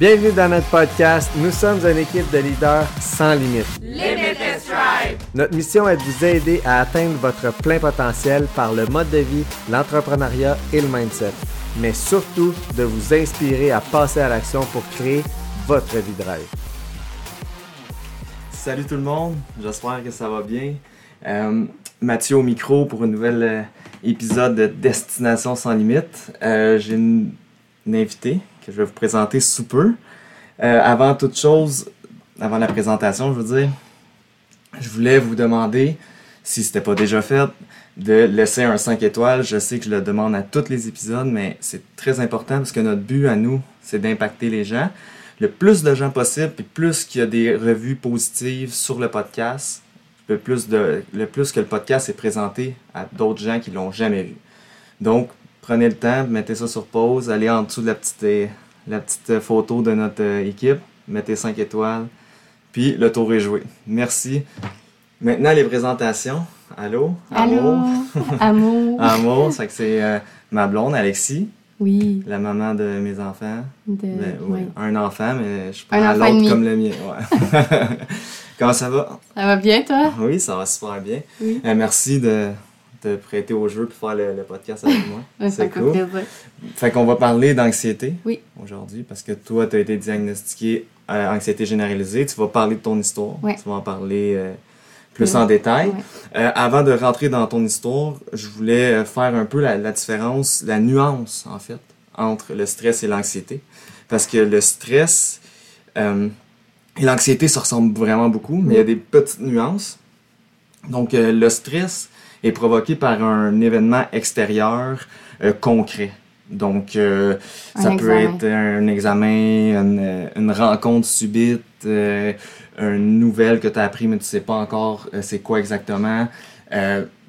Bienvenue dans notre podcast. Nous sommes une équipe de leaders sans limite. Limitless Drive. Notre mission est de vous aider à atteindre votre plein potentiel par le mode de vie, l'entrepreneuriat et le mindset. Mais surtout, de vous inspirer à passer à l'action pour créer votre vie de rêve. Salut tout le monde, j'espère que ça va bien. Euh, Mathieu au micro pour un nouvel euh, épisode de Destination sans limite. Euh, J'ai une, une invitée que je vais vous présenter sous peu. Euh, avant toute chose, avant la présentation, je veux dire, je voulais vous demander, si ce n'était pas déjà fait, de laisser un 5 étoiles. Je sais que je le demande à tous les épisodes, mais c'est très important parce que notre but à nous, c'est d'impacter les gens. Le plus de gens possible, puis plus qu'il y a des revues positives sur le podcast, le plus, de, le plus que le podcast est présenté à d'autres gens qui l'ont jamais vu. Donc, prenez le temps, mettez ça sur pause, allez en dessous de la petite, euh, la petite photo de notre euh, équipe, mettez 5 étoiles, puis le tour est joué. Merci. Maintenant, les présentations. Allô? Allô? Amour? Amour, c'est que c'est euh, ma blonde, Alexis, Oui. la maman de mes enfants. De, Ben, oui, oui. Un enfant, mais je prends l'autre comme le mien. Ouais. Comment ça va? Ça va bien, toi? Oui, ça va super bien. Oui. Euh, merci de te prêter au jeu pour faire le, le podcast avec moi. Ouais, ça c'est cool. plaisir. Fait qu'on va parler d'anxiété Oui. aujourd'hui parce que toi, tu as été diagnostiqué anxiété généralisée. Tu vas parler de ton histoire. Ouais. Tu vas en parler euh, plus Ouais. en détail. Ouais. Euh, avant de rentrer dans ton histoire, je voulais euh, faire un peu la, la différence, la nuance en fait, entre le stress et l'anxiété. Parce que le stress euh, et l'anxiété se ressemblent vraiment beaucoup, mais il y a des petites nuances. Donc euh, le stress est provoqué par un événement extérieur euh, concret. Donc euh, ça peut être un examen, une, euh, une rencontre subite, euh, une nouvelle que tu as appris mais tu sais pas encore c'est quoi exactement.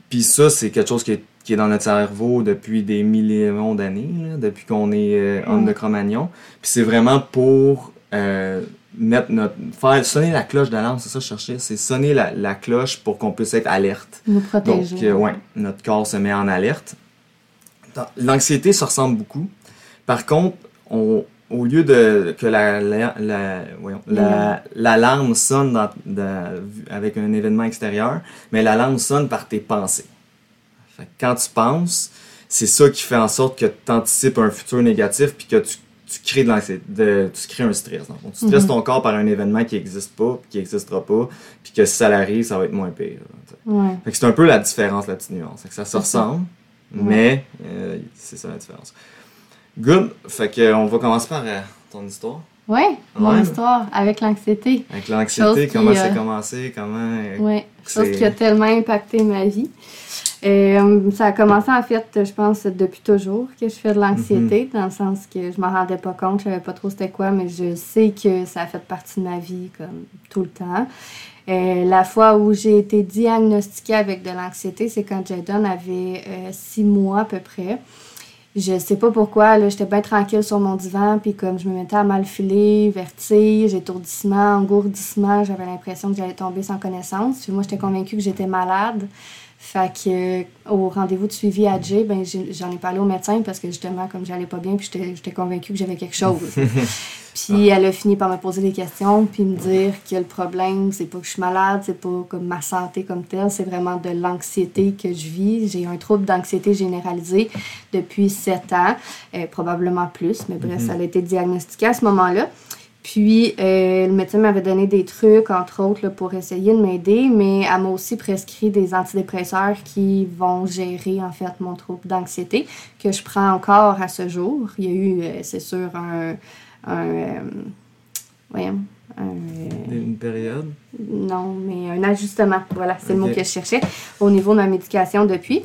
Puis ça, c'est quelque chose qui est, qui est dans notre cerveau depuis des millions d'années, depuis qu'on est euh, homme Mm. de Cro-Magnon. Puis c'est vraiment pour mettre notre faire sonner la cloche d'alarme, c'est ça que je cherchais, c'est sonner la, la cloche pour qu'on puisse être alerte. Nous Donc, protéger. euh, ouais, notre corps se met en alerte. L'anxiété se ressemble beaucoup. Par contre, on, au lieu de que la, la, la- voyons, la- l'alarme sonne dans- dans- avec un événement extérieur, mais l'alarme sonne par tes pensées. Fait que quand tu penses, c'est ça qui fait en sorte que tu anticipes un futur négatif puis que tu, tu crées de l'anxiété, tu crées un stress. fond. Tu stresses Mhm. ton corps par un événement qui n'existe pas, puis qui n'existera pas, puis que si ça arrive, ça va être moins pire. Ouais. Fait que c'est un peu la différence, la petite nuance. Fait que ça se C'est ça. ressemble, mais euh, c'est ça la différence. Good. Fait que, euh, on va commencer par euh, ton histoire. Ouais, mon Ouais. histoire avec l'anxiété. Avec l'anxiété, comment ça euh, a commencé, comment... Ouais, chose C'est- qui a tellement impacté ma vie. Euh, ça a commencé en fait, je pense, depuis toujours que je fais de l'anxiété, Mhm. dans le sens que je m'en rendais pas compte, je savais pas trop c'était quoi, mais je sais que ça a fait partie de ma vie comme tout le temps. La fois où j'ai été diagnostiquée avec de l'anxiété, c'est quand Jadon avait euh, six mois à peu près. Je sais pas pourquoi, là, j'étais bien tranquille sur mon divan, puis comme je me mettais à mal filer, vertige, étourdissement, engourdissement, j'avais l'impression que j'allais tomber sans connaissance. Puis moi, j'étais convaincue que j'étais malade. Fait que euh, au rendez-vous de suivi à Jay, ben, j'en ai parlé au médecin parce que justement, comme j'allais pas bien, puis j'étais- convaincue que j'avais quelque chose. puis elle a fini par me poser des questions, puis me dire que le problème, c'est pas que je suis malade, c'est pas comme ma santé comme telle, c'est vraiment de l'anxiété que je vis. J'ai un trouble d'anxiété généralisée depuis sept ans, euh, probablement plus, mais bref, Mhm. ça a été diagnostiqué à ce moment-là. Puis, euh, le médecin m'avait donné des trucs, entre autres, là, pour essayer de m'aider, mais elle m'a aussi prescrit des antidépresseurs qui vont gérer, en fait, mon trouble d'anxiété, que je prends encore à ce jour. Il y a eu, euh, c'est sûr, un... un euh, voyons, un, Une période? non, mais un ajustement. Voilà, c'est le mot que je cherchais au niveau de ma médication depuis.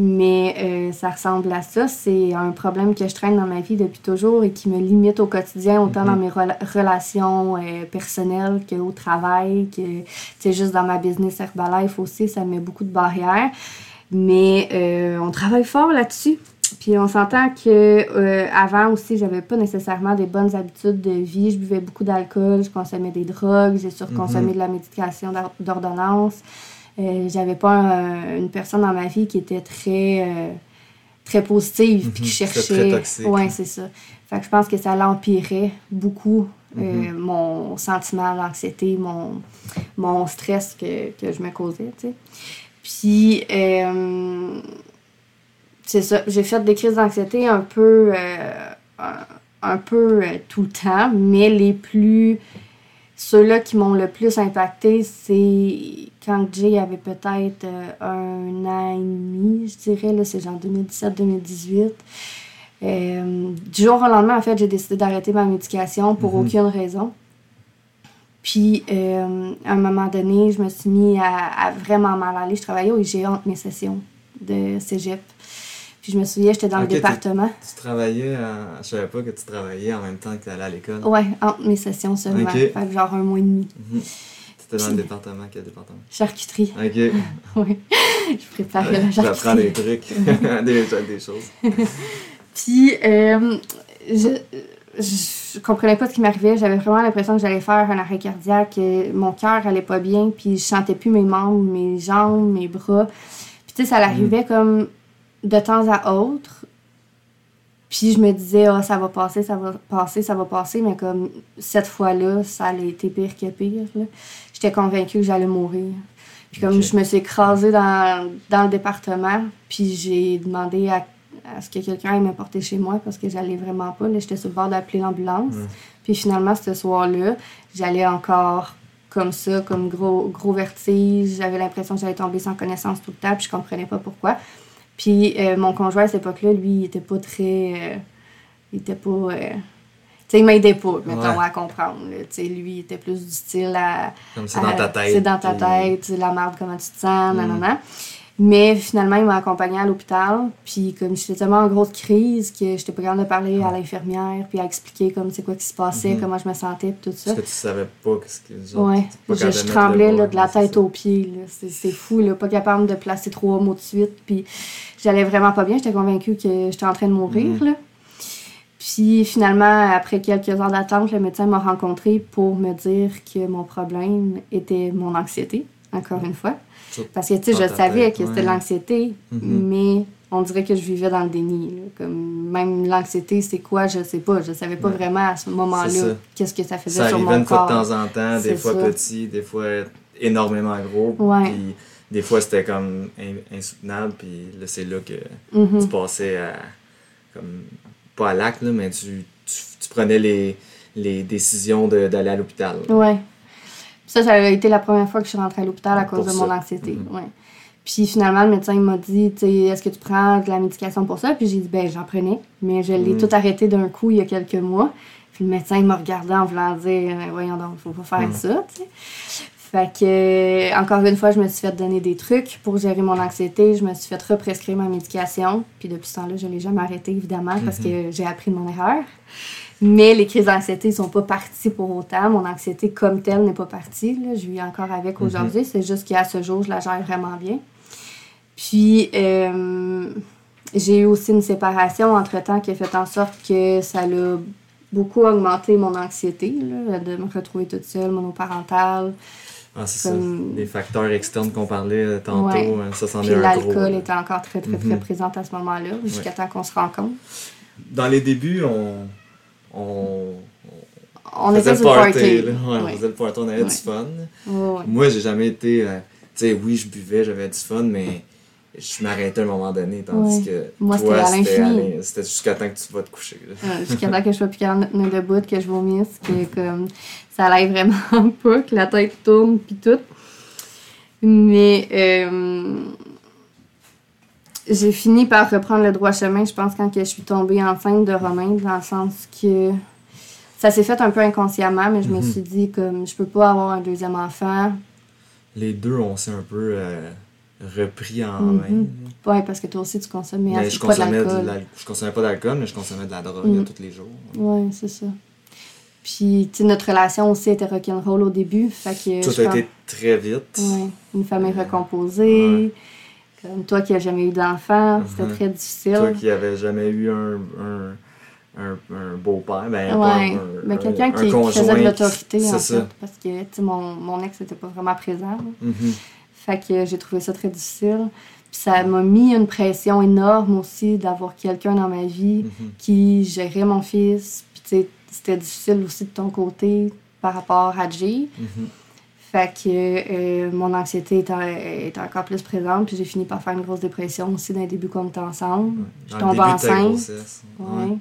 Mais euh, ça ressemble à ça. C'est un problème que je traîne dans ma vie depuis toujours et qui me limite au quotidien, autant Mhm. dans mes rela- relations euh, personnelles qu'au travail, que sais, juste dans ma business Herbalife aussi, ça met beaucoup de barrières. Mais euh, on travaille fort là-dessus. Puis on s'entend que euh, avant aussi, j'avais pas nécessairement des bonnes habitudes de vie. Je buvais beaucoup d'alcool, je consommais des drogues, j'ai surconsommé Mhm. de la médication d'or- d'ordonnance. Euh, j'avais pas un- une personne dans ma vie qui était très euh, très positive, puis Mhm, qui très cherchait. toxique. Ouais, c'est ça. Fait que je pense que ça l'empirait beaucoup euh, Mhm. mon sentiment d'anxiété, mon, mon stress que, que je me causais, tu sais. Puis, euh, c'est ça, j'ai fait des crises d'anxiété un peu, euh, un, un peu euh, tout le temps, mais les plus, ceux-là qui m'ont le plus impacté, c'est quand Jay avait peut-être euh, un an et demi, je dirais, là, c'est genre 2017-2018. Euh, du jour au lendemain, en fait, j'ai décidé d'arrêter ma médication pour Mhm. aucune raison. Puis, euh, à un moment donné, je me suis mis à, à vraiment mal aller. Je travaillais au IGA entre mes sessions de cégep. Puis, je me souviens, j'étais dans le département. Tu travaillais, à... je savais pas que tu travaillais en même temps que tu allais à l'école. Ouais, entre mes sessions seulement. Ok. Fait que genre un mois et demi. Mhm. C'était dans le département, quel département? Charcuterie. Ok. Oui. je préparais la J'apprends des charcuterie. trucs, des, des choses. Puis, euh, je, je comprenais pas ce qui m'arrivait. J'avais vraiment l'impression que j'allais faire un arrêt cardiaque. que Mon cœur allait pas bien, puis je sentais plus mes membres, mes jambes, mes bras. Puis, tu sais, ça l'arrivait comme de temps à autre. Puis je me disais, ah, ça va passer, ça va passer, ça va passer, mais comme cette fois-là, ça a été pire que pire. J'étais convaincue que j'allais mourir. Puis comme je me suis écrasée dans, dans le département, puis j'ai demandé à, à ce que quelqu'un aille me porter chez moi parce que j'allais vraiment pas. J'étais sur le bord d'appeler l'ambulance. Mm. Puis finalement, ce soir-là, j'allais encore comme ça, comme gros, gros vertige. J'avais l'impression que j'allais tomber sans connaissance tout le temps, puis je comprenais pas pourquoi. Puis euh, mon conjoint à cette époque-là, lui, il était pas très. euh, il était pas. euh, tu sais, il m'aidait pas, mettons, Ouais. à comprendre. Tu sais, lui, il était plus du style à. Comme c'est dans ta tête. C'est dans ta puis- tête, c'est la merde, comment tu te sens, Mm. nanana. Mais finalement, il m'a accompagnée à l'hôpital. Puis comme j'étais tellement en grosse crise que j'étais pas capable de parler à l'infirmière, puis à expliquer comme c'est quoi qui se passait, Mhm. comment je me sentais, puis tout ça. Parce que tu savais pas ce que genre, Ouais, t'es pas je, je tremblais là, de la tête aux pieds. c'est fou, là, pas capable de placer trois mots de suite. Puis j'allais vraiment pas bien. J'étais convaincue que j'étais en train de mourir. Mhm. là. Puis finalement, après quelques heures d'attente, le médecin m'a rencontré pour me dire que mon problème était mon anxiété, encore une fois. Ça, Parce que, tu sais, je savais tête, que c'était ouais. l'anxiété, Mhm. mais on dirait que je vivais dans le déni. là. Comme même l'anxiété, c'est quoi, je sais pas. Je savais pas Ouais. vraiment à ce moment-là ça. qu'est-ce que ça faisait Ça sur arrivait mon une fois corps. de temps en temps, des fois ça. petit, des fois énormément gros. Ouais. Puis des fois c'était comme in- insoutenable, puis là c'est là que Mhm. tu passais à. Comme, pas à l'acte, là, mais tu, tu, tu prenais les, les décisions de- d'aller à l'hôpital. Ouais. Ça, ça a été la première fois que je suis rentrée à l'hôpital à cause de mon anxiété. Mhm. Ouais. Puis finalement, le médecin il m'a dit, est-ce que tu prends de la médication pour ça? Puis j'ai dit, ben, j'en prenais. Mais je l'ai Mhm. tout arrêté d'un coup il y a quelques mois. Puis le médecin il m'a regardé en voulant dire, Euh, voyons donc, faut pas faire ça. Fait que, encore une fois, je me suis fait donner des trucs pour gérer mon anxiété. Je me suis fait represcrire ma médication. Puis depuis ce temps-là, je l'ai jamais arrêté, évidemment, parce Mhm. que j'ai appris de mon erreur. Mais les crises d'anxiété sont pas parties pour autant. Mon anxiété comme telle n'est pas partie. Là. Je vis encore avec Mhm. aujourd'hui. C'est juste qu'à ce jour, je la gère vraiment bien. Puis, euh, j'ai eu aussi une séparation entre-temps qui a fait en sorte que ça l'a beaucoup augmenté mon anxiété, là, de me retrouver toute seule, monoparentale. Ah, c'est Comme- ça. Les facteurs externes qu'on parlait euh, tantôt, Ouais. hein, ça Puis est un l'alcool était encore très, très, très Mhm. présent à ce moment-là, jusqu'à temps qu'on se rencontre. Dans les débuts, on. on On faisait était le party. party. là. Ouais, On Ouais. faisait le party, on avait Ouais. du fun. Ouais, ouais. Moi, j'ai jamais été. euh, tu sais, oui, je buvais, j'avais du fun, mais je m'arrêtais à un moment donné. Tandis que Moi, toi, c'était à c'était jusqu'à temps que tu vas te coucher. Ouais, Jusqu'à temps que je sois plus capable de tenir debout, que je vomisse, que comme ça allait vraiment pas, que la tête tourne puis tout. Mais euh, j'ai fini par reprendre le droit chemin, je pense, quand que je suis tombée enceinte de Romain, dans le sens que ça s'est fait un peu inconsciemment, mais je me Mhm. suis dit comme je peux pas avoir un deuxième enfant. Les deux, on s'est un peu euh, repris en Mhm. main. Ouais, parce que toi aussi tu consommes mais je pas consommais, l'alcool. l'al- je consommais pas d'alcool, mais je consommais de la drogue Mhm. tous les jours. Ouais, c'est ça. Puis, tu sais, notre relation aussi était rock'n'roll au début. Fait que Tout a pense- été très vite. Ouais, une famille Euh, recomposée. Comme toi qui n'as jamais eu d'enfant, c'était Mhm. très difficile. Toi qui n'avais jamais eu un, un, un, un beau-père, ben, pas ouais, un, mais un- quelqu'un un qui, faisait de l'autorité, en fait. ça. Parce que, tu sais, mon, mon ex n'était pas vraiment présent. Fait que j'ai trouvé ça très difficile. ça m'a mis une pression énorme aussi d'avoir quelqu'un dans ma vie Mhm. qui gérait mon fils. Puis, tu sais, c'était difficile aussi de ton côté par rapport à Jay. Mhm. Fait que euh, mon anxiété était, était encore plus présente. Puis j'ai fini par faire une grosse dépression aussi dans les débuts qu'on était ensemble. Je Dans tombe début enceinte. Ouais. Ouais.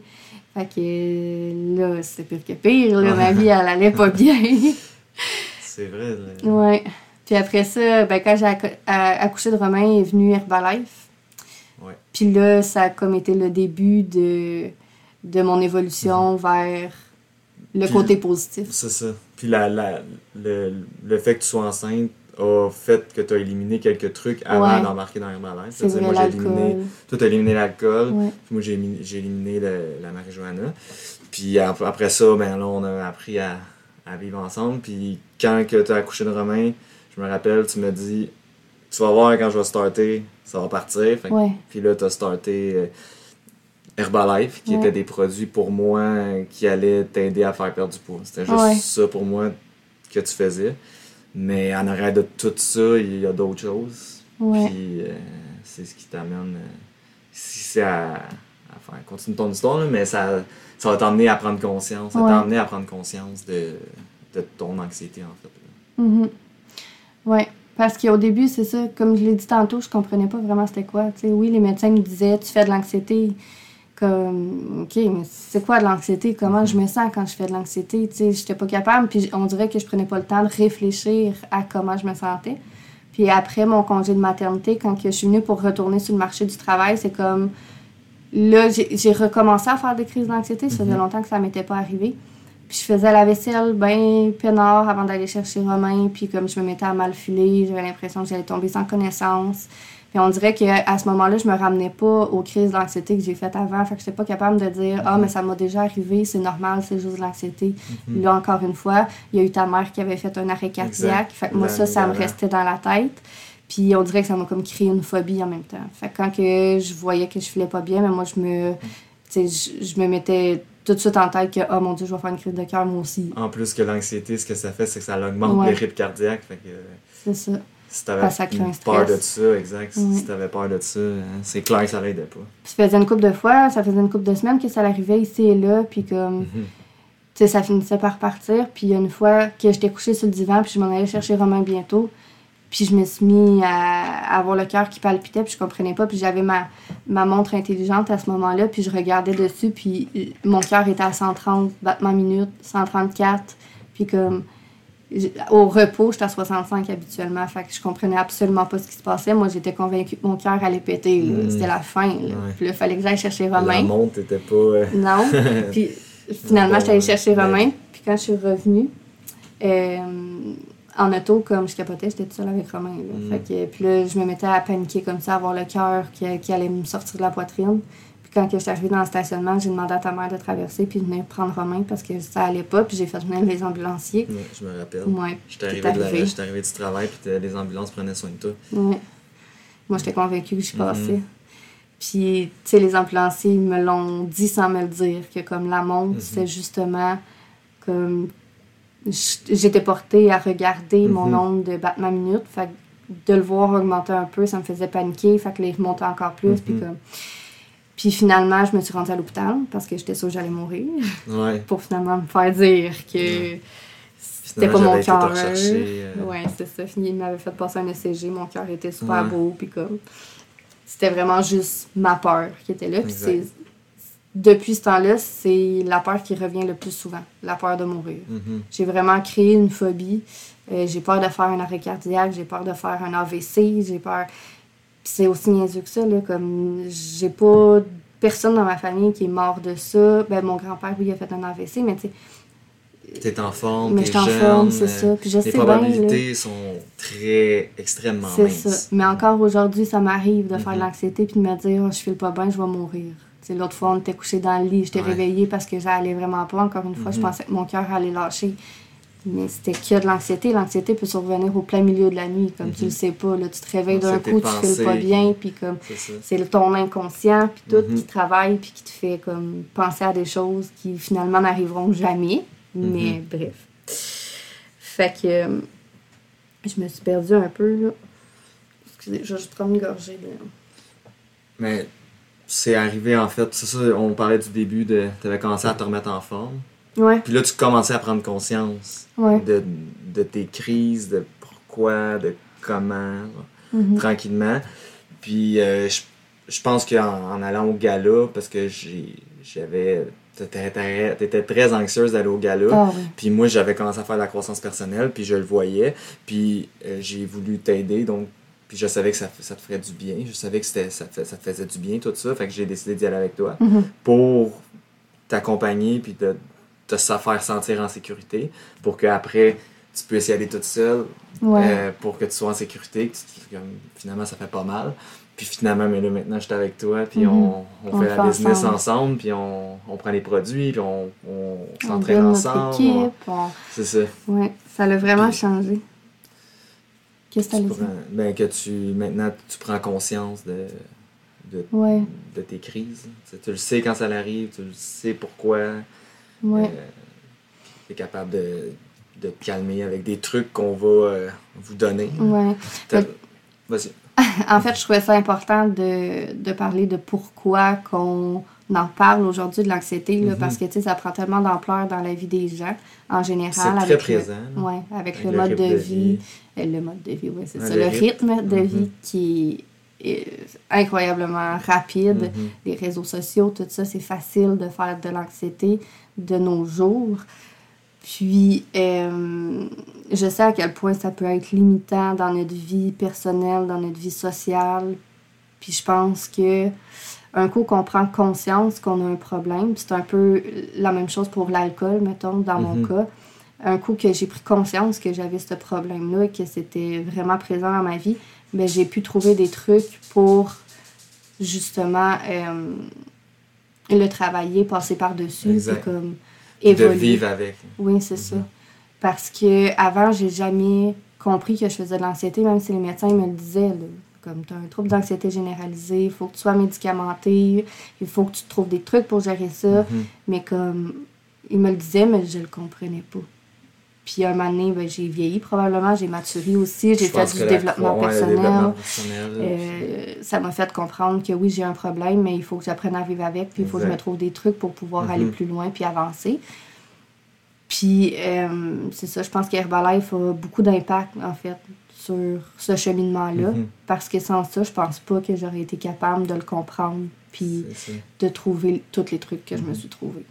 Fait que là, c'était pire que pire. Là, Ouais. ma vie, elle allait pas bien. C'est vrai. là. ouais. Puis après ça, ben, quand j'ai accouché de Romain, est venu Herbalife. Ouais. Puis là, ça a comme été le début de, de mon évolution vers le Puis- côté positif. C'est ça. Puis la, la, le, le fait que tu sois enceinte a fait que tu as éliminé quelques trucs avant Ouais. d'embarquer dans Herbalife. C'est moi, j'ai éliminé. Toi, tu as éliminé l'alcool. Ouais. Puis moi, j'ai éliminé, j'ai éliminé le- la marijuana. Puis ap- après ça, ben là, on a appris à, à vivre ensemble. Puis quand tu as accouché de Romain, je me rappelle, tu me dis Tu vas voir quand je vais starter, ça va partir. Fait que- Ouais. Puis là, tu as starté euh, Herbalife, qui Ouais. étaient des produits pour moi euh, qui allaient t'aider à faire perdre du poids. C'était juste Ouais. ça pour moi que tu faisais. Mais en arrière de tout ça, il y a d'autres choses. Puis euh, c'est ce qui t'amène. euh, si c'est à, faire. Continue ton histoire, là, mais ça, ça va t'emmener à prendre conscience. Ça t'a amené à prendre conscience de, de ton anxiété, en fait. Ouais. Parce qu'au début, c'est ça, comme je l'ai dit tantôt, je comprenais pas vraiment c'était quoi. Tu sais, oui, les médecins me disaient, tu fais de l'anxiété. Comme, OK, mais c'est quoi de l'anxiété? Comment je me sens quand je fais de l'anxiété? Tu sais, j'étais pas capable, puis on dirait que je prenais pas le temps de réfléchir à comment je me sentais. Puis après mon congé de maternité, quand je suis venue pour retourner sur le marché du travail, c'est comme, là, j'ai j'ai recommencé à faire des crises d'anxiété. Ça faisait Mhm. longtemps que ça m'était pas arrivé. Puis je faisais la vaisselle bien peinard avant d'aller chercher Romain. Puis comme je me mettais à mal filer, j'avais l'impression que j'allais tomber sans connaissance. Puis on dirait qu'à ce moment-là, je me ramenais pas aux crises d'anxiété que j'ai faites avant. Fait que j'étais pas capable de dire Ah, mais ça m'a déjà arrivé, c'est normal, c'est juste de l'anxiété. Mhm. Là, encore une fois, il y a eu ta mère qui avait fait un arrêt cardiaque. Exact. Fait que moi, ça, ça me restait dans la tête. Puis on dirait que ça m'a comme créé une phobie en même temps. Fait que quand que je voyais que je filais pas bien, mais moi, je me, tu sais, je, je me mettais tout de suite en tête que, oh mon Dieu, je vais faire une crise de cœur, moi aussi. En plus que l'anxiété, ce que ça fait, c'est que ça augmente Ouais. les rythmes cardiaques. Fait que, C'est ça. si t'avais peur de ça, exact. Si t'avais peur de ça, hein, c'est clair que ça l'aidait pas. Puis ça faisait une couple de fois, ça faisait une couple de semaines que ça l'arrivait ici et là, puis comme, Mhm. tu sais, ça finissait par partir. Puis une fois que j'étais couchée sur le divan, puis je m'en allais chercher Romain bientôt, puis je me suis mis à, à avoir le cœur qui palpitait, puis je comprenais pas, puis j'avais ma, ma montre intelligente à ce moment-là, puis je regardais dessus, puis mon cœur était à 130 battements minutes, 134, puis comme... Au repos, j'étais à 65 habituellement, fait que je comprenais absolument pas ce qui se passait. Moi, j'étais convaincue que mon cœur allait péter. là. Mm. C'était la fin. Là. Ouais. Puis là, il fallait que j'aille chercher La Romain. montre était pas. euh, Non. Puis finalement, Bon, j'étais allée chercher mais- Romain. Puis quand je suis revenue, euh, en auto, comme je capotais, j'étais toute seule avec Romain. là. Mm. Fait que, puis là, je me mettais à paniquer comme ça, à avoir le cœur qui, qui allait me sortir de la poitrine. Puis quand je suis arrivée dans le stationnement, j'ai demandé à ta mère de traverser puis de venir prendre Romain parce que ça allait pas. Puis j'ai fait venir les ambulanciers. ouais, je me rappelle. Ouais. J'étais T'es arrivé, de la- arrivé. j'étais arrivé du travail, puis les ambulances prenaient soin de toi. Ouais. Moi, j'étais convaincue que j'y Mhm. passais. Puis, tu sais, les ambulanciers ils me l'ont dit sans me le dire, que comme la montre, Mhm. c'est justement comme. J'étais portée à regarder mon Mhm. nombre de battements minutes. Fait de le voir augmenter un peu, ça me faisait paniquer. Fait que les remonter encore plus. Puis, Mhm. comme... puis finalement, je me suis rendue à l'hôpital parce que j'étais sûre que j'allais mourir. Ouais. Pour finalement me faire dire que c'était pas mon cœur. rechercher, euh, Ouais, c'est ça. Fini, il m'avait fait passer un ECG, mon cœur était super Ouais. beau, puis comme c'était vraiment juste ma peur qui était là. Puis depuis ce temps-là, c'est la peur qui revient le plus souvent, la peur de mourir. mhm. J'ai vraiment créé une phobie. Euh, j'ai peur de faire un arrêt cardiaque, j'ai peur de faire un AVC, j'ai peur. C'est aussi niaiseux que ça, là, comme j'ai pas personne dans ma famille qui est mort de ça. Ben, mon grand-père, lui, il a fait un AVC, mais tu sais, T'es en forme, mais t'es j'étais en jeune, forme, c'est ça. Puis je Les sais bien, là. probabilités sont très extrêmement C'est minces. ça. Mais encore aujourd'hui, ça m'arrive de faire de Mhm. l'anxiété puis de me dire, oh, je file pas bien, je vais mourir. L'autre fois, on était couché dans le lit, j'étais Ouais. réveillée parce que j'allais vraiment pas. Encore une fois, je Mhm. pensais que mon cœur allait lâcher. Mais c'était que de l'anxiété. L'anxiété peut survenir au plein milieu de la nuit, comme tu Mhm. le sais pas. Là, tu te réveilles d'un coup, tu files pas bien, puis comme C'est ton inconscient, puis tout Mhm. qui travaille, puis qui te fait comme penser à des choses qui finalement n'arriveront jamais. Mais bref. Fait que euh, je me suis perdue un peu là. Excusez, je vais juste prendre une gorgée de. Mais c'est arrivé en fait, c'est ça, on parlait du début de. Tu avais commencé à te remettre en forme. Ouais, Puis là, tu commençais à prendre conscience ouais. de, de tes crises, de pourquoi, de comment, Mhm. tranquillement. Puis euh, je, je pense qu'en en allant au gala, parce que j'ai j'avais. T'étais très- t'étais très anxieuse d'aller au gala. Ah oui. Puis moi, j'avais commencé à faire de la croissance personnelle, puis je le voyais. Puis euh, j'ai voulu t'aider, donc. Puis je savais que ça, ça te ferait du bien. Je savais que c'était, ça, te, ça te faisait du bien, tout ça. Fait que j'ai décidé d'y aller avec toi Mhm. pour t'accompagner, puis de te faire sentir en sécurité, pour qu'après, tu puisses y aller toute seule, Ouais. euh, pour que tu sois en sécurité. que tu- comme, finalement, ça fait pas mal. Puis finalement, mais là, maintenant, je suis avec toi, puis Mhm. on, on On fait la business ensemble. ensemble, puis on, on prend les produits, puis on, s'entraîne ensemble. C'est ça. Ouais, ça l'a vraiment Puis- changé. Qu'est-ce que Tu prends- dire? ben, que tu, maintenant, tu prends conscience de, de, Ouais, de tes crises. Tu, le sais quand ça arrive, tu le sais pourquoi. ouais. tu es capable de, de te calmer avec des trucs qu'on va euh, vous donner. ouais. Vas-y. En fait, je trouvais ça important de, de parler de pourquoi qu'on en parle aujourd'hui de l'anxiété, là, Mhm. parce que ça prend tellement d'ampleur dans la vie des gens en général. C'est très présent. Le, ouais, avec, Avec le, mode de de vie. euh, Le mode de vie, oui, c'est ça. le rythme de Mhm. vie qui est incroyablement rapide. Mhm. Les réseaux sociaux, tout ça, c'est facile de faire de l'anxiété de nos jours. Puis, euh, je sais à quel point ça peut être limitant dans notre vie personnelle, dans notre vie sociale. Puis, je pense que un coup qu'on prend conscience qu'on a un problème, c'est un peu la même chose pour l'alcool, mettons, dans mon Mhm. cas. Un coup que j'ai pris conscience que j'avais ce problème-là et que c'était vraiment présent dans ma vie, ben, j'ai pu trouver des trucs pour justement euh, le travailler, passer par-dessus, puis comme De évoluer. vivre avec. Oui, c'est ça. Parce que avant, j'ai jamais compris que je faisais de l'anxiété, même si les médecins me le disaient. là. Comme tu as un trouble d'anxiété généralisé, il faut que tu sois médicamenté, il faut que tu trouves des trucs pour gérer ça. Mhm. Mais comme ils me le disaient, mais je le comprenais pas. Puis un moment donné, ben, j'ai vieilli probablement, j'ai maturé aussi, j'ai fait du développement ouais, personnel. développement personnel, Euh, ça m'a fait comprendre que oui, j'ai un problème, mais il faut que j'apprenne à vivre avec, puis il faut que je me trouve des trucs pour pouvoir Mhm. aller plus loin puis avancer. Puis, euh, c'est ça, je pense qu'Herbalife a beaucoup d'impact, en fait, sur ce cheminement-là. Mhm. Parce que sans ça, je pense pas que j'aurais été capable de le comprendre, puis de trouver tous les trucs que je me Mhm. suis trouvé.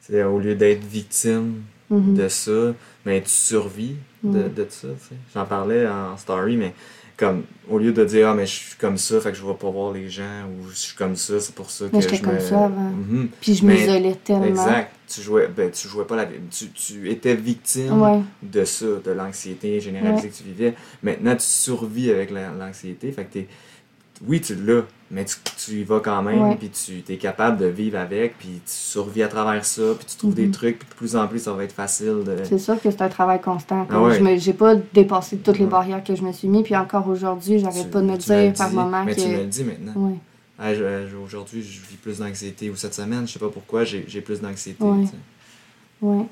C'est au lieu d'être victime Mhm. de ça, mais tu survis de, de ça. J'en parlais en story, mais comme au lieu de dire ah mais je suis comme ça, fait que je vais pas voir les gens ou je suis comme ça, c'est pour ça que Mais je j'étais me. comme ça avant. Mhm. Puis je Mais- m'isolais tellement. Exact. Tu jouais, ben, tu jouais pas la tu, tu étais victime Ouais. de ça, de l'anxiété généralisée que tu vivais. Maintenant, tu survis avec la- l'anxiété. Fait que t'es. Oui, tu l'as, mais tu, tu y vas quand même, puis tu es capable de vivre avec, puis tu survis à travers ça, puis tu trouves des Mhm. trucs, puis de plus en plus, ça va être facile de. C'est sûr que c'est un travail constant. Ah ouais. Je j'ai pas dépassé toutes les barrières que je me suis mis, puis encore aujourd'hui, j'arrête pas de me dire par moment Mais que. tu me le dis maintenant. Ouais. Ah, Aujourd'hui, je vis plus d'anxiété, ou cette semaine, je sais pas pourquoi, j'ai plus d'anxiété. Sais. Ouais.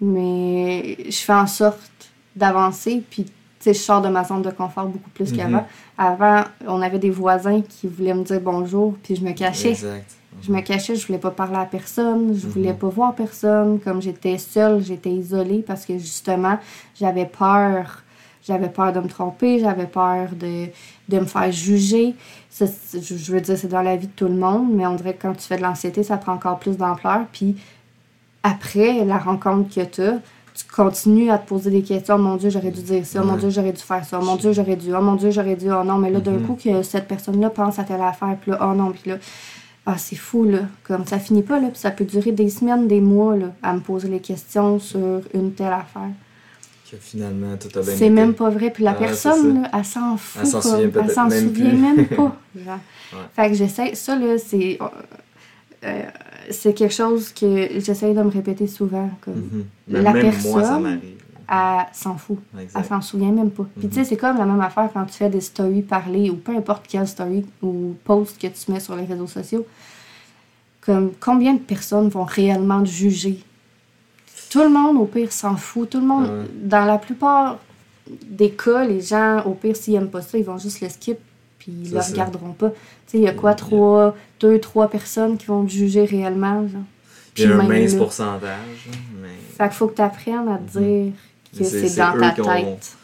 Mais je fais en sorte d'avancer, puis sais, je sors de ma zone de confort beaucoup plus Mhm. qu'avant. Avant, on avait des voisins qui voulaient me dire bonjour, puis je me cachais. Exact. Je me cachais, je voulais pas parler à personne, je Mhm. voulais pas voir personne. Comme j'étais seule, j'étais isolée parce que justement, j'avais peur. J'avais peur de me tromper, j'avais peur de, de me faire juger. Ça, je veux dire, c'est dans la vie de tout le monde, mais on dirait que quand tu fais de l'anxiété, ça prend encore plus d'ampleur. Puis après la rencontre que tu as, tu continues à te poser des questions. Oh mon Dieu, j'aurais dû dire ça. Oh mon. Dieu, j'aurais dû faire ça. Oh mon Dieu, j'aurais dû. Oh mon Dieu, j'aurais dû. Oh non, mais là, d'un Mhm. coup, que cette personne-là pense à telle affaire. Puis là, oh non, puis là, ah, c'est fou, là. Comme ça finit pas, là. Puis ça peut durer des semaines, des mois, là, à me poser les questions sur une telle affaire. Que finalement, tout a bien C'est même pas vrai. Puis la Ah personne, là, elle s'en fout. Elle s'en souvient Elle s'en même souvient même pas. genre. Ouais. Fait que j'essaie. Ça, là, c'est. euh, c'est quelque chose que j'essaie de me répéter souvent. Comme, Mhm. La même moi, ça personne-. Elle s'en fout. Elle Exact. s'en souvient même pas. Puis Mhm. tu sais, c'est comme la même affaire quand tu fais des stories parlées ou peu importe quelle story ou post que tu mets sur les réseaux sociaux. Comme combien de personnes vont réellement te juger? Tout le monde, au pire, s'en fout. Tout le monde, Ouais. dans la plupart des cas, les gens, au pire, s'ils n'aiment pas ça, ils vont juste le skip puis ils le regarderont pas. Tu sais, il y a quoi, trois, deux, trois personnes qui vont te juger réellement, genre. Il y a un mince là. pourcentage, mais Fait qu'il faut que tu apprennes à te dire que c'est- dans eux ta tête.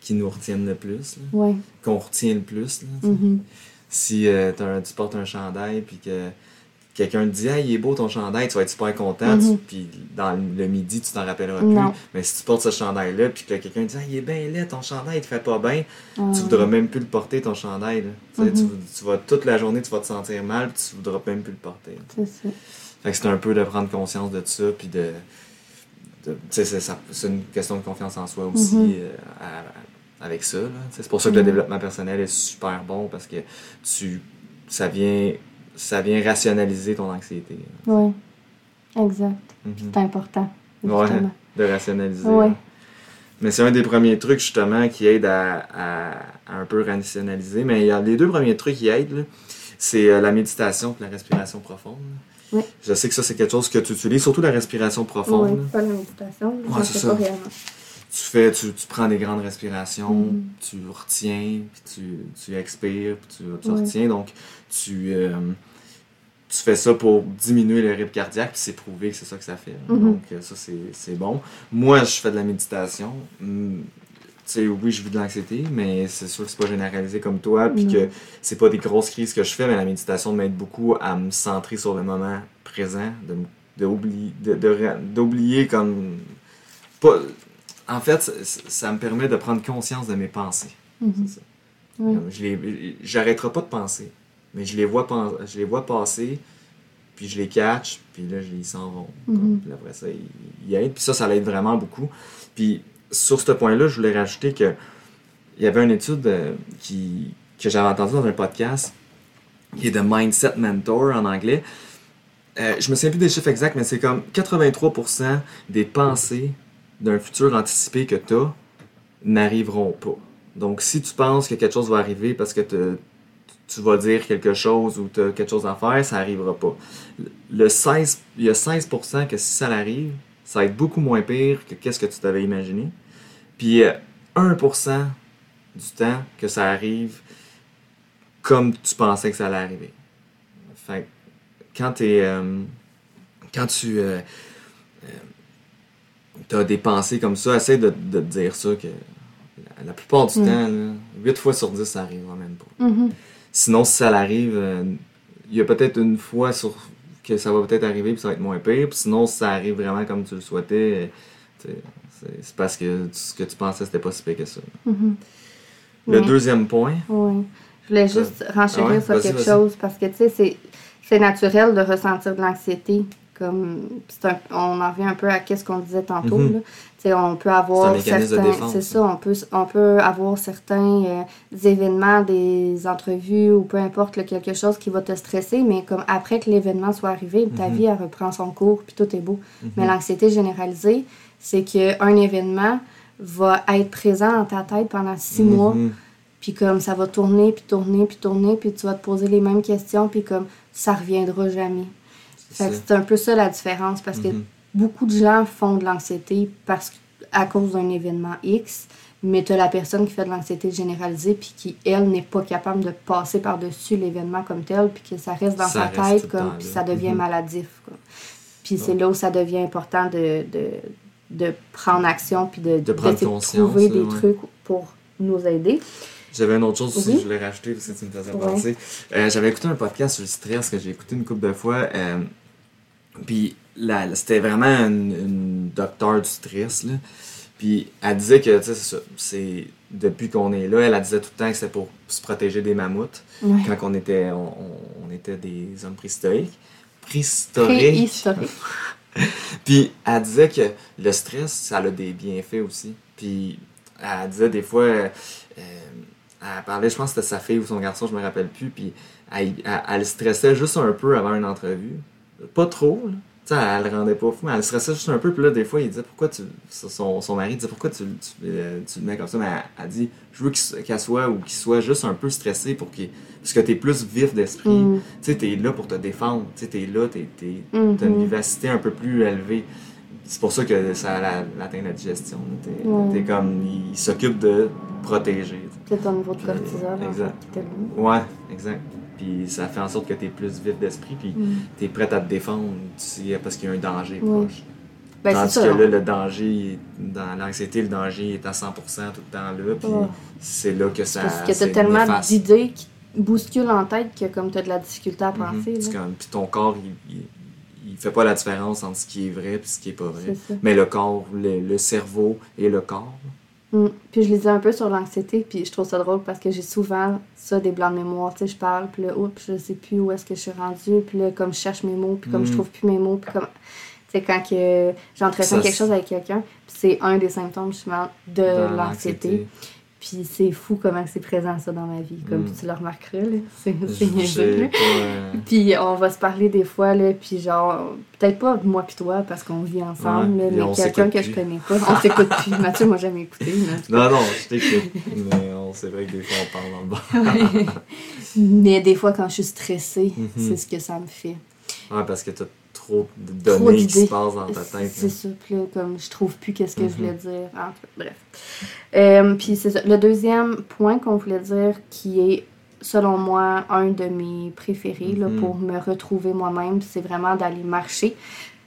qui nous retiennent le plus, là. Ouais. qu'on retient le plus. là. Mhm. Si euh, tu portes un chandail puis que quelqu'un te dit ah il est beau ton chandail tu vas être super content Mhm. puis dans le midi tu t'en rappelleras Non. plus mais si tu portes ce chandail là puis que quelqu'un te dit ah il est bien laid ton chandail il te fait pas bien Ah, tu voudras même plus le porter ton chandail là. Tu sais, Mhm. tu, tu vas toute la journée tu vas te sentir mal puis tu voudras même plus le porter C'est ça. fait que c'est un peu de prendre conscience de ça puis de, de- tu sais, c'est une question de confiance en soi aussi Mhm. euh, à- avec ça c'est pour ça que le développement personnel est super bon parce que tu ça vient ça vient rationaliser ton anxiété Ouais. Exact. Mhm. C'est important. Ouais, de rationaliser Ouais. mais c'est un des premiers trucs justement qui aide à, à- à un peu rationaliser mais il y a les deux premiers trucs qui aident c'est euh, la méditation et la respiration profonde. Ouais. je sais que ça c'est quelque chose que tu utilises surtout la respiration profonde là. pas la méditation. Ouais, c'est ça. pas réellement. Tu fais, tu, tu prends des grandes respirations, Mhm. tu retiens, puis tu, tu expires, puis tu, tu retiens. Donc, tu, euh, tu fais ça pour diminuer le rythme cardiaque, puis c'est prouvé que c'est ça que ça fait. Mhm. Donc, euh, ça, c'est bon. Moi, je fais de la méditation. Hum, Tu sais, oui, je vis de l'anxiété, mais c'est sûr que c'est pas généralisé comme toi, puis que c'est pas des grosses crises que je fais, mais la méditation m'aide beaucoup à me centrer sur le moment présent, de m- de de- d'oublier comme pas en fait ça, me permet de prendre conscience de mes pensées. C'est ça. Je j'arrêterai pas de penser mais je les vois pen- je les vois passer puis je les catch puis là je les s'en vont. Mhm. comme, puis après ça ils, ils aident. Puis ça ça l'aide vraiment beaucoup. Puis sur ce point là je voulais rajouter que il y avait une étude euh, qui que j'avais entendue dans un podcast qui est de Mindset Mentor en anglais. Euh, je me souviens plus des chiffres exacts, mais c'est comme 83% des pensées d'un futur anticipé que tu as n'arriveront pas. Donc, si tu penses que quelque chose va arriver parce que tu vas dire quelque chose ou tu as quelque chose à faire, ça n'arrivera pas. Le 16, il y a 16% que si ça arrive, ça va être beaucoup moins pire que qu'est-ce que tu t'avais imaginé. Puis euh, 1% du temps que ça arrive comme tu pensais que ça allait arriver. Fait quand euh, quand tu as des pensées comme ça, essaie de, de te dire ça que la, la plupart du Mm. temps, là, 8 fois sur 10, ça arrivera même pas. Mhm. Sinon, si ça l'arrive, euh, il y a peut-être une fois sur que ça va peut-être arriver puis ça va être moins pire. Puis sinon, si ça arrive vraiment comme tu le souhaitais, euh, c'est parce que ce que tu pensais, c'était pas si pire que ça. Mhm. Le deuxième point, Oui. Je voulais juste renchérir Ah ouais? sur quelque chose parce que, tu sais, c'est naturel de ressentir de l'anxiété. Comme, un- on en revient un peu à ce qu'on disait tantôt. Mhm. là. Tu sais, on peut avoir certains. C'est ça. on peut, on peut avoir certains euh, événements, des entrevues ou peu importe, là, quelque chose qui va te stresser, mais comme après que l'événement soit arrivé, ta Mhm. vie, elle reprend son cours, puis tout est beau. Mhm. Mais l'anxiété généralisée, c'est qu'un événement va être présent dans ta tête pendant six mois. Mhm. Puis comme ça va tourner, puis tourner, puis tourner, puis tu vas te poser les mêmes questions, puis comme ça reviendra jamais. C'est un peu ça la différence, parce que Mhm. beaucoup de gens font de l'anxiété parce à cause d'un événement X, mais tu as la personne qui fait de l'anxiété généralisée, puis qui, elle, n'est pas capable de passer par-dessus l'événement comme tel, puis que ça reste dans Ça sa reste tête, comme, puis ça devient Mhm. maladif. Puis c'est là où ça devient important de, de, de prendre action, puis de, De prendre trouver des ouais. trucs pour nous aider. J'avais une autre chose aussi Oui. je voulais rajouter parce que tu me faisais Ouais. penser. Euh, J'avais écouté un podcast sur le stress que j'ai écouté une couple de fois. euh, puis c'était vraiment une, une docteur du stress. Là. Puis elle disait que, tu sais, c'est depuis qu'on est là, elle, elle disait tout le temps que c'était pour se protéger des mammouths Ouais. quand on était, on, était des hommes préhistoriques. Préhistoriques. Préhistorique. Puis elle disait que le stress, ça a des bienfaits aussi. Puis elle disait des fois, euh, euh, elle parlait, je pense que c'était sa fille ou son garçon, je me rappelle plus, puis elle, elle, elle stressait juste un peu avant une entrevue. Pas trop, là. Tu sais, elle le rendait pas fou, mais elle stressait juste un peu. Puis là, des fois, il disait pourquoi tu. Son, son mari disait pourquoi tu, tu, euh, tu le mets comme ça. Mais elle, elle dit je veux qu'elle soit ou qu'il soit juste un peu stressé pour qu'il. Parce que t'es plus vif d'esprit. Mm. Tu sais, t'es là pour te défendre. Tu sais, t'es là, t'es, t'es, t'as une vivacité un peu plus élevée. c'est pour ça que ça a atteint la digestion. T'es t'es comme, il s'occupe de protéger. Peut-être au niveau de cortisol, en exact. fait. Ouais, exact. Puis ça fait en sorte que tu es plus vif d'esprit, puis Mm. tu es prête à te défendre tu parce qu'il y a un danger Ouais. proche. Ben, Tandis que ça. là, le danger, dans l'anxiété, le danger est à 100% tout le temps là, puis c'est là que ça. Parce que c'est tellement d'idées qui bousculent en tête que comme t'as de la difficulté à Mhm. penser. Là. comme- Puis ton corps, il, il, il fait pas la différence entre ce qui est vrai et ce qui est pas vrai. Mais le corps, le, le cerveau et le corps. Mm. Puis je lisais un peu sur l'anxiété, puis je trouve ça drôle parce que j'ai souvent ça, des blancs de mémoire. Tu sais, je parle, puis là, oups, je sais plus où est-ce que je suis rendue, puis là, comme je cherche mes mots, puis comme je Mm. trouve plus mes mots, puis comme. Tu sais, quand que j'entretiens quelque chose avec quelqu'un, puis c'est un des symptômes, justement, de l'anxiété. Puis c'est fou comment c'est présent, ça, dans ma vie. Comme Mm. tu le remarqueras, là. C'est niaiseux, euh, Puis on va se parler des fois, là, puis genre, peut-être pas moi puis toi, parce qu'on vit ensemble, Ouais, là, mais quelqu'un que je connais pas. On s'écoute plus. Mathieu m'a jamais écouté. mais- Non, non, je t'écoute. mais on- c'est vrai que des fois, on parle dans le bas. mais des fois, quand je suis stressée, Mhm. c'est ce que ça me fait. Ouais, parce que t'as trop de Trop données qui se passent dans ta tête. C'est là. ça, puis là, comme je trouve plus qu'est-ce que je voulais Mhm. dire. En tout cas, bref. Euh, puis c'est ça. Le deuxième point qu'on voulait dire, qui est, selon moi, un de mes préférés là, Mhm. pour me retrouver moi-même, c'est vraiment d'aller marcher.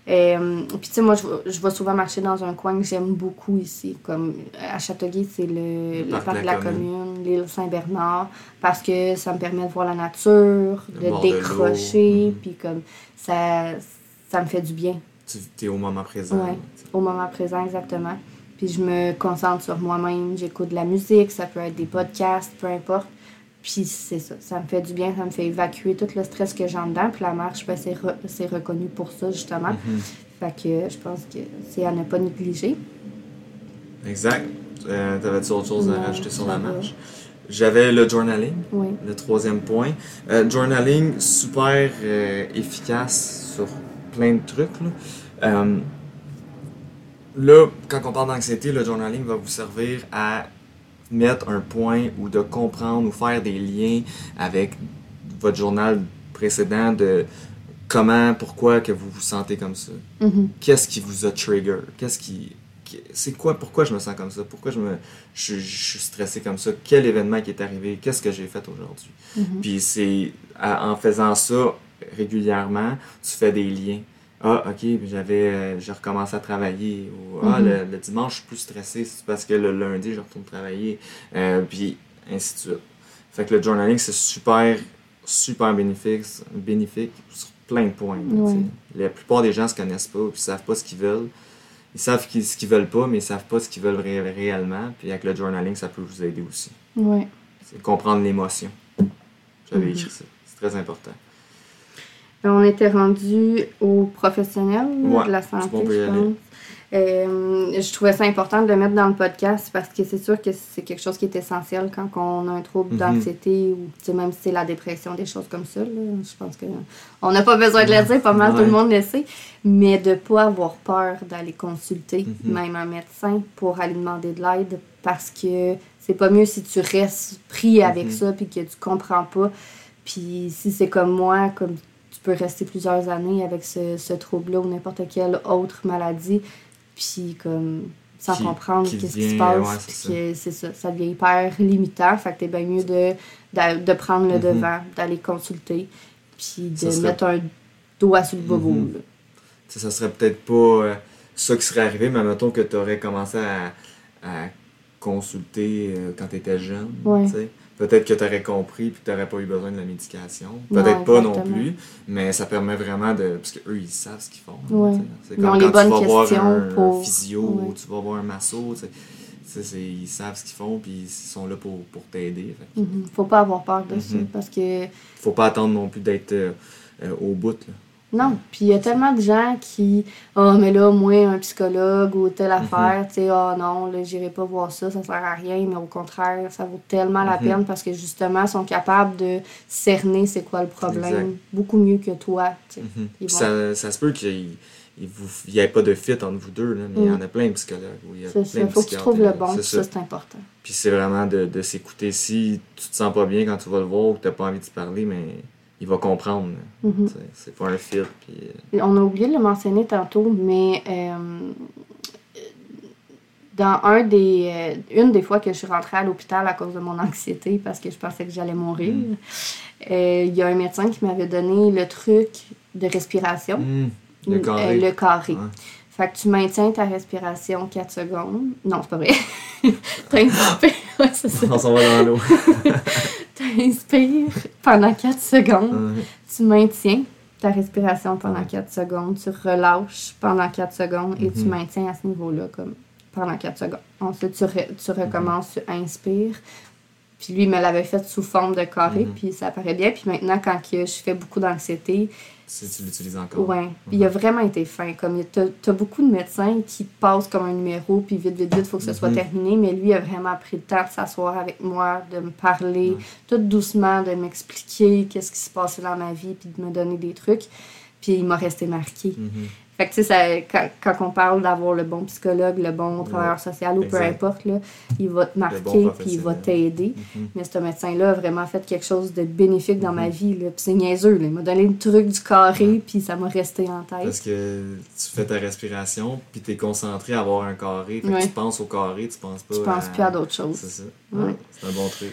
Euh, puis tu sais, moi, je, je vais souvent marcher dans un coin que j'aime beaucoup ici. Comme à Châteauguay, c'est le, le parc, de la commune, l'île Saint-Bernard, parce que ça me permet de voir la nature, Le de décrocher, Mhm. puis comme ça, ça me fait du bien Tu es au moment présent. Ouais. au moment présent exactement. Puis je me concentre sur moi-même, j'écoute de la musique, ça peut être des podcasts, peu importe. Puis c'est ça, ça me fait du bien, ça me fait évacuer tout le stress que j'ai en dedans. Puis la marche, ben, c'est, re- c'est reconnu pour ça justement. Mhm. Fait que je pense que c'est à ne pas négliger. Exact. Euh, T'avais-tu autre chose à Non, rajouter sur la marche? J'avais le journaling, Oui. le troisième point. Euh, journaling, super euh, efficace sur plein de trucs. Là. Euh, là, quand on parle d'anxiété, le journaling va vous servir à mettre un point ou de comprendre ou faire des liens avec votre journal précédent de comment, pourquoi que vous vous sentez comme ça Mhm. qu'est-ce qui vous a trigger? Qu'est-ce qui. C'est quoi, pourquoi je me sens comme ça? Pourquoi je me je, je suis stressé comme ça? Quel événement qui est arrivé? Qu'est-ce que j'ai fait aujourd'hui? Mhm. Puis c'est en faisant ça régulièrement, tu fais des liens. Ah, ok, j'avais euh, j'ai recommencé à travailler. Ou ah, Mhm. le, le dimanche, je suis plus stressé, c'est parce que le lundi, je retourne travailler. Euh, puis ainsi de suite. Fait que le journaling, c'est super, super bénéfique, bénéfique sur plein de points. Ouais. La plupart des gens se connaissent pas, puis savent pas ce qu'ils veulent. Ils savent ce qu'ils veulent pas, mais ils savent pas ce qu'ils veulent ré- réellement. Puis avec le journaling, ça peut vous aider aussi. Ouais. C'est comprendre l'émotion. J'avais Mhm. écrit ça. C'est très important. On était rendu au professionnel là, Ouais, de la santé, qu'on je pense. Euh, je trouvais ça important de le mettre dans le podcast parce que c'est sûr que c'est quelque chose qui est essentiel quand on a un trouble Mhm. d'anxiété ou même si c'est la dépression, des choses comme ça. là. je pense que on n'a pas besoin de le dire, pas mal tout Ouais. le monde le sait, mais de pas avoir peur d'aller consulter Mhm. même un médecin pour aller demander de l'aide parce que c'est pas mieux si tu restes pris avec Mhm. ça puis que tu comprends pas. Puis si c'est comme moi, comme peux rester plusieurs années avec ce, ce trouble-là ou n'importe quelle autre maladie, puis comme sans Qui- comprendre qu'est-ce qui se passe, ouais, puis c'est ça, ça devient hyper limitant, fait que t'es bien mieux de, de, de prendre le Mhm. devant, d'aller consulter, puis de serait- mettre un doigt sur le bobo. Tu sais, ça serait peut-être pas euh, ça qui serait arrivé, mais mettons que tu aurais commencé à, à consulter euh, quand tu étais jeune. Ouais. tu sais. Peut-être que tu aurais compris puis tu n'aurais pas eu besoin de la médication. Peut-être pas non plus, mais ça permet vraiment de. Parce qu'eux, ils savent ce qu'ils font. Ouais. tu sais. C'est comme quand tu vas voir un pour- physio Ouais. ou tu vas voir un masso. ils savent ce qu'ils font puis ils sont là pour, pour t'aider. Que Mhm. Faut pas avoir peur de ça, Mhm. parce que Faut pas attendre non plus d'être euh, euh, au bout. Là. Non, puis il y a tellement de gens qui Ah, mais là, moi, un psychologue ou telle Mhm. affaire, tu sais, ah non, là, j'irai pas voir ça, ça sert à rien, mais au contraire, ça vaut tellement la Mhm. peine parce que justement, ils sont capables de cerner c'est quoi le problème Exact. beaucoup mieux que toi, tu sais. Ils Puis vont- ça, ça se peut qu'il n'y ait pas de fit entre vous deux, là, mais il y en Mm. a plein de psychologues. il y a C'est plein ça, de faut que tu trouves le bon, ça. ça, c'est important. Puis c'est vraiment de, de s'écouter. Si tu te sens pas bien quand tu vas le voir ou que tu n'as pas envie de te parler, mais il va comprendre. Mhm. C'est pas un filtre. Puis, euh, On a oublié de le mentionner tantôt, mais euh, dans un des, euh, une des fois que je suis rentrée à l'hôpital à cause de mon anxiété parce que je pensais que j'allais mourir, Mm. euh, il y a un médecin qui m'avait donné le truc de respiration, hmm, le euh, carré. le carré. Ouais. Fait que tu maintiens ta respiration 4 secondes. Non, c'est pas vrai. C'est ça. On s'en va dans l'eau. T'inspires pendant 4 secondes. Tu maintiens ta respiration pendant 4 secondes, tu relâches pendant 4 secondes et tu Mhm. maintiens à ce niveau-là comme pendant 4 secondes. Ensuite, tu, re- tu recommences, tu inspires. Puis lui, il me l'avait fait sous forme de carré, Mhm. puis ça paraît bien. Puis maintenant, quand je fais beaucoup d'anxiété, Si tu l'utilises encore. Puis il a vraiment été fin. Comme il- t'as t'as beaucoup de médecins qui passent comme un numéro, puis vite, vite, vite, faut que ce soit Mhm. terminé. Mais lui a vraiment pris le temps de s'asseoir avec moi, de me parler, tout doucement, de m'expliquer qu'est-ce qui se passait dans ma vie, puis de me donner des trucs. Puis il m'a resté marqué. Fait que, tu sais, ça- quand, quand on parle d'avoir le bon psychologue, le bon travailleur social ou peu importe, là, il va te bon marquer, puis il va t'aider. Mhm. Mais ce médecin-là a vraiment fait quelque chose de bénéfique dans ma Mhm. vie. Là. Puis c'est niaiseux. Là. Il m'a donné le truc du carré, puis ça m'a resté en tête. Parce que tu fais ta respiration, puis tu es concentré à avoir un carré. Fait que tu penses au carré, tu penses pas Je pense plus à d'autres choses. C'est ça. Ouais, C'est un bon truc.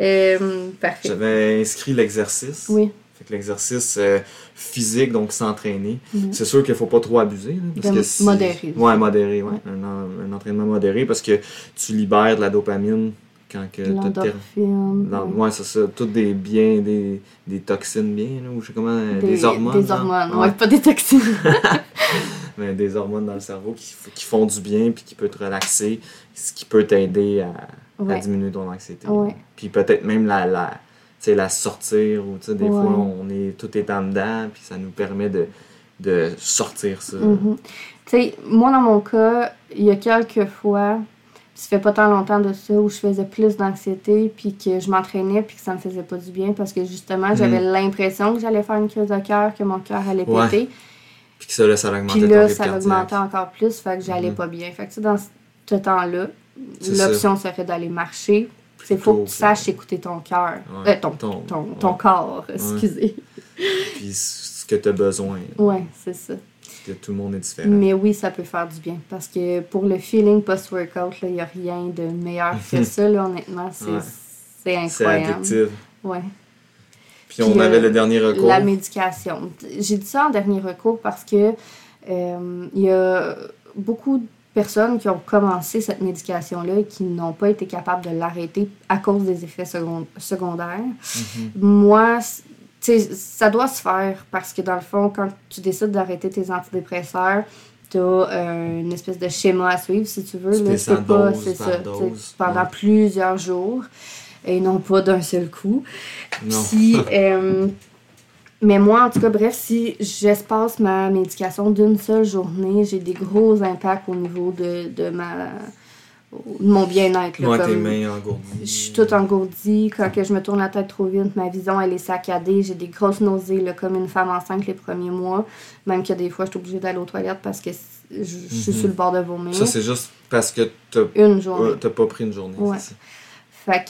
Euh, parfait. J'avais inscrit l'exercice. Oui. Fait que l'exercice euh, physique, donc s'entraîner. Mhm. C'est sûr qu'il faut pas trop abuser. là, parce De que si- modérer. Ouais, modéré, ouais. Ouais. Un, en- un entraînement modéré parce que tu libères de la dopamine quand que t'as ter- dans- ouais. C'est ça. Toutes des biens, des, des toxines bien, là, ou je sais comment, des, hormones. Des hormones, Ouais. ouais, pas des toxines. Mais des hormones dans le cerveau qui, font du bien puis qui peut te relaxer, ce qui peut t'aider à, à diminuer ton anxiété. Puis peut-être même la, la, tu la sortir ou tu sais, des Ouais. fois on est tout est en dedans puis ça nous permet de, de sortir ça. Mhm. Tu sais, moi, dans mon cas, il y a quelques fois, ça fait pas tant longtemps de ça, où je faisais plus d'anxiété, puis que je m'entraînais, puis que ça me faisait pas du bien, parce que justement, j'avais l'impression que j'allais faire une crise de cœur, que mon cœur allait Ouais. péter. Puis que ça, là, ça augmentait Puis là, ça encore plus, fait que j'allais Mhm. pas bien. Fait que tu sais, dans ce temps-là, C'est ça. l'option serait d'aller marcher. C'est faut que tu saches écouter ton cœur. Ouais. Euh, ton, Ton- ton, ton ouais. corps, excusez. Puis ce que tu as besoin. Ouais, c'est ça. Que tout le monde est différent. Mais oui, ça peut faire du bien. Parce que pour le feeling post-workout, il n'y a rien de meilleur que ça, là, honnêtement. C'est Ouais. c'est incroyable. addictif. Ouais. Puis on Puis, avait euh, le dernier recours. La médication. J'ai dit ça en dernier recours parce que euh, il y a beaucoup de personnes qui ont commencé cette médication-là et qui n'ont pas été capables de l'arrêter à cause des effets second- secondaires. Mhm. Moi, ça doit se faire parce que dans le fond, quand tu décides d'arrêter tes antidépresseurs, tu as une espèce de schéma à suivre, si tu veux. Tu là. C'est pas, dose c'est ça, dose, pendant ouais. plusieurs jours et non pas d'un seul coup. Non. Puis, euh, mais moi, en tout cas, bref, si j'espace ma médication d'une seule journée, j'ai des gros impacts au niveau de, de ma de mon bien-être. Ouais, tes mains engourdies. je suis toute engourdie. Quand que je me tourne la tête trop vite, ma vision, elle est saccadée. J'ai des grosses nausées, là, comme une femme enceinte les premiers mois. Même que des fois, je suis obligée d'aller aux toilettes parce que je, je suis Mhm. sur le bord de vomir. Ça, c'est juste parce que t'as Une journée. euh, t'as pas pris une journée. Ouais. c'est ça. Fait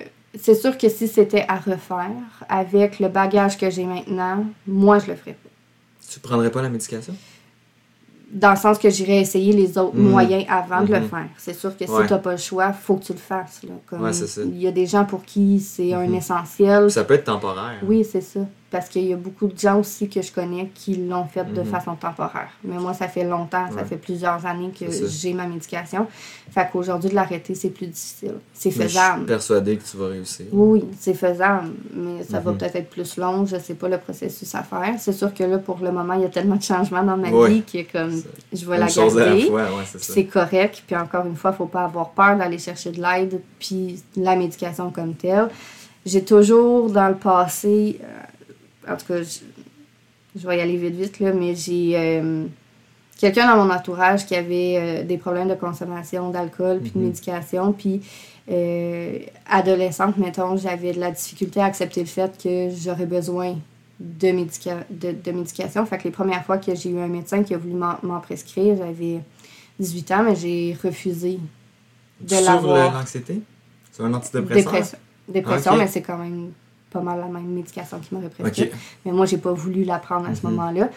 que c'est sûr que si c'était à refaire, avec le bagage que j'ai maintenant, moi, je le ferais pas. Tu prendrais pas la médication? Dans le sens que j'irais essayer les autres Mhm. moyens avant de le Mhm. faire. C'est sûr que Ouais. si t'as pas le choix, faut que tu le fasses. Ouais. Il y a des gens pour qui c'est un Mhm. essentiel. Ça peut être temporaire. Oui, c'est ça. Parce qu'il y a beaucoup de gens aussi que je connais qui l'ont fait de Mhm. façon temporaire. Mais moi, ça fait longtemps, ça Ouais. fait plusieurs années que j'ai ma médication. Fait qu'aujourd'hui, de l'arrêter, c'est plus difficile. C'est Mais je suis faisable. persuadé que tu vas réussir. Oui, c'est faisable, mais ça va Mhm. peut-être être plus long. Je sais pas le processus à faire. C'est sûr que là, pour le moment, il y a tellement de changements dans ma Ouais. vie que comme je vais la garder. ouais. C'est correct. Puis encore une fois, faut pas avoir peur d'aller chercher de l'aide, puis la médication comme telle. J'ai toujours dans le passé, euh, en tout cas, je, je vais y aller vite vite, là, mais j'ai euh, quelqu'un dans mon entourage qui avait euh, des problèmes de consommation d'alcool puis de Mhm. médication. Puis euh, adolescente, mettons, j'avais de la difficulté à accepter le fait que j'aurais besoin de, médica de, de médication. Fait que les premières fois que j'ai eu un médecin qui a voulu m'en prescrire, j'avais 18 ans, mais j'ai refusé de Tu souffres de l'avoir. l'anxiété? C'est un antidépresseur? Dépression. Dépression, Ok. mais c'est quand même pas mal la même médication qu'il m'aurait prescrite. Mais moi, j'ai pas voulu la prendre à ce Mhm. moment-là.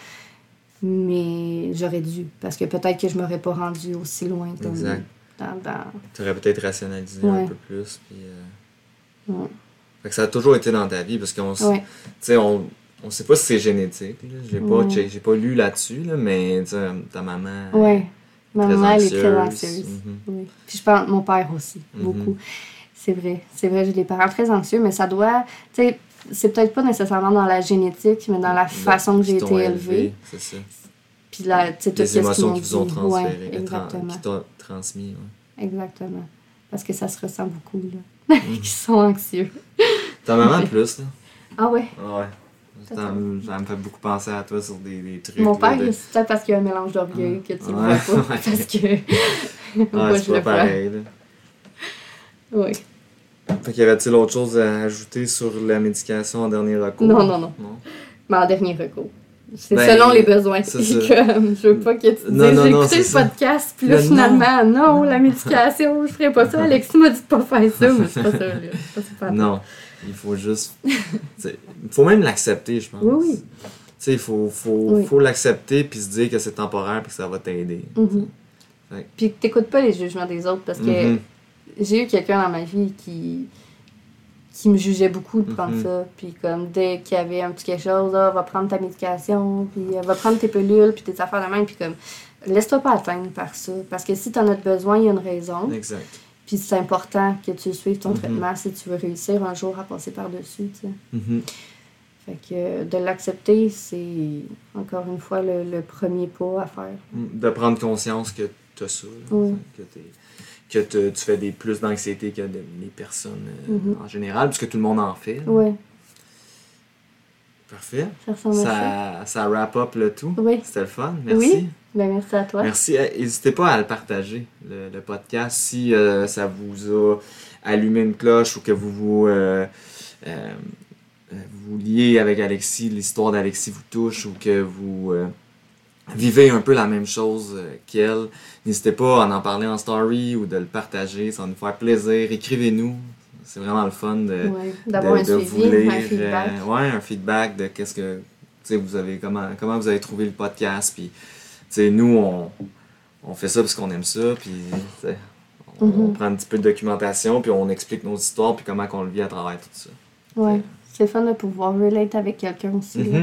Mais j'aurais dû, parce que peut-être que je m'aurais pas rendu aussi loin comme Exact. dans, dans- Tu aurais peut-être rationalisé un peu plus. Puis, euh, Ouais. Fait que ça a toujours été dans ta vie parce qu'on Ouais. on, on sait pas si c'est génétique. J'ai pas, j'ai pas lu là-dessus, là, mais sais, ta maman. Ouais. Ma maman, elle est très anxieuse. Mhm. Oui. Puis je pense mon père aussi, Mhm. beaucoup. C'est vrai. C'est vrai, j'ai des parents très anxieux, mais ça doit. Tu sais, c'est peut-être pas nécessairement dans la génétique, mais dans la façon que j'ai Qui été élevé, élevée. C'est ça. Puis là, tu sais, Les émotions qu'ils vous ont transférées, qui t'ont transmis. ouais. Exactement. Parce que ça se ressent beaucoup, là. Mhm. qui sont anxieux. Ta maman plus, là. Ah ouais? Ah Ouais. Ça, me- ça me fait beaucoup penser à toi sur des, des trucs. Mon père, de- c'est peut-être parce qu'il y a un mélange d'orgueil que tu le Ouais, vois pas. Parce que. Ouais, moi, c'est je pas pareil. Là. Oui. Fait qu'il y avait-il autre chose à ajouter sur la médication en dernier recours? Non, non, non. Mais en dernier recours. C'est Ben, selon les besoins. c'est. Comme, je veux pas que tu dises, j'ai écouté le ça. podcast, puis là, finalement, non, la médication, je ferais pas ça. Alexis m'a dit de pas faire ça, mais c'est pas ça, pas. Non, il faut juste. Il faut même l'accepter, je pense. Oui, oui. Tu sais, il faut, faut, Oui. faut l'accepter puis se dire que c'est temporaire puis que ça va t'aider. Fait Puis t'écoutes pas les jugements des autres parce que Mhm. J'ai eu quelqu'un dans ma vie qui qui me jugeait beaucoup de prendre Mhm. ça. Puis comme dès qu'il y avait un petit quelque chose, ah, va prendre ta médication, puis euh, va prendre tes pilules, puis tes affaires de même, puis comme laisse-toi pas atteindre par ça. Parce que si t'en as besoin, il y a une raison. Exact. Puis c'est important que tu suives ton Mhm. traitement si tu veux réussir un jour à passer par-dessus, tu sais. Mhm. Fait que de l'accepter, c'est encore une fois le, le premier pas à faire. De prendre conscience que tu as ça. là, Oui. que t'es- que te- tu fais des plus d'anxiété que de- les personnes euh, Mhm. en général, puisque tout le monde en fait. Ouais, Parfait. ça ressemble à ça. Ça, wrap up le tout. Oui. C'était le fun. Merci. Oui. Ben merci à toi. Merci. Eh, N'hésitez pas à le partager, le, le podcast, si euh, ça vous a allumé une cloche ou que vous vous, euh, euh, euh, vous liez avec Alexis, l'histoire d'Alexis vous touche ou que vous euh, vivez un peu la même chose euh, qu'elle. N'hésitez pas à en parler en story ou de le partager, ça va nous faire plaisir. Écrivez-nous. C'est vraiment le fun de, Ouais, D'avoir un de, de suivi, vous lire, un feedback. euh, ouais, un feedback de qu'est-ce que vous avez comment comment vous avez trouvé le podcast puis nous on, on fait ça parce qu'on aime ça puis on, on Mhm. prend un petit peu de documentation puis on explique nos histoires puis comment qu'on le vit à travers tout ça. Ouais. C'est le fun de pouvoir relate avec quelqu'un aussi. là.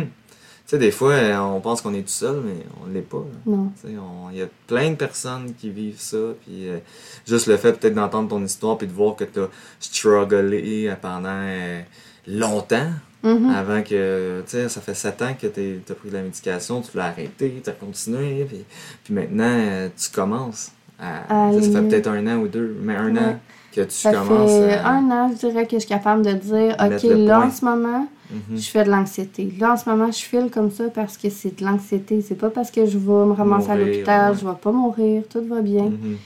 Tu sais, des fois, euh, on pense qu'on est tout seul, mais on l'est pas. Non. Tu sais, on- Il y a plein de personnes qui vivent ça, puis euh, juste le fait peut-être d'entendre ton histoire, puis de voir que tu as strugglé pendant euh, longtemps, Mhm. avant que, tu sais, ça fait sept ans que tu as pris de la médication, tu l'as arrêté, tu as continué, puis, puis maintenant, euh, tu commences à... Sais, ça fait peut-être un an ou deux, mais un Ouais. an que tu Ça commences fait à... un an, je dirais, que je suis capable de dire, Mettre OK, là, point. en ce moment, Mhm. je fais de l'anxiété. Là, en ce moment, je file comme ça parce que c'est de l'anxiété. C'est pas parce que je vais me ramasser à l'hôpital, ouais. je vais pas mourir, tout va bien. Mhm.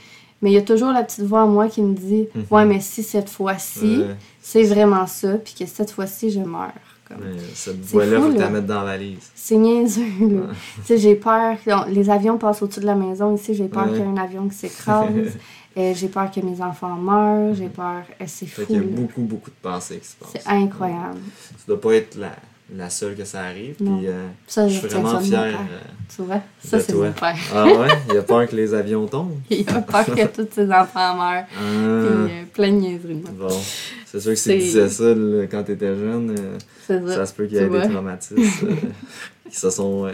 Mais il y a toujours la petite voix en moi qui me dit, Mhm. ouais, mais si cette fois-ci, Ouais. c'est vraiment ça, puis que cette fois-ci, je meurs. Cette fou, faut la là. mettes dans la valise. C'est niaiseux, là. Tu sais, j'ai peur. Les avions passent au-dessus de la maison ici. J'ai peur Ouais. qu'il y ait un avion qui s'écrase. Euh, j'ai peur que mes enfants meurent. J'ai peur. euh, C'est Fait fou. qu'il y a beaucoup, beaucoup de pensées qui se passent. C'est incroyable. Tu dois pas être la, la seule que ça arrive. Puis, euh, Ça, je suis vraiment ça fier. euh, Tu vois? Ça, c'est mon père. Ah ouais? Il a peur que les avions tombent? Il a peur que tous ses enfants meurent. Ah, Puis euh, plein de niaiseries. bon. C'est sûr que si tu disais ça là, quand tu étais jeune, euh, ça. ça se peut qu'il y ait des traumatismes qui se sont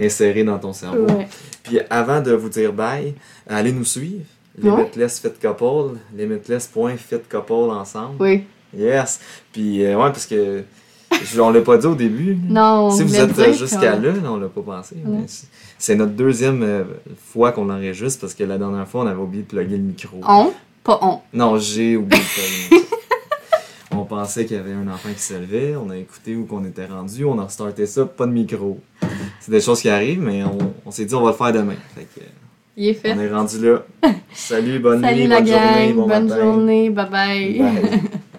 insérés dans ton cerveau. Ouais. Puis avant de vous dire bye, allez nous suivre. Limitless Fit Couple, limitless.fit couple ensemble. Oui. Yes. Puis euh, ouais, parce que je, on l'a pas dit au début. Non, si vous êtes euh, jusqu'à là, on l'a pas pensé. Ouais. c'est- notre deuxième euh, fois qu'on l'enregistre parce que la dernière fois, on avait oublié de plugger le micro. On, pas on. Non, j'ai oublié de plugger le micro. On pensait qu'il y avait un enfant qui se levait, on a écouté où qu'on était rendu, on a restarté ça, pas de micro. C'est des choses qui arrivent, mais on, on s'est dit on va le faire demain. Fait que, Il est fait. on est rendu là. Salut, bonne Salut nuit, la bonne gang. journée, bon bonne matin. journée. Bye bye. Bye.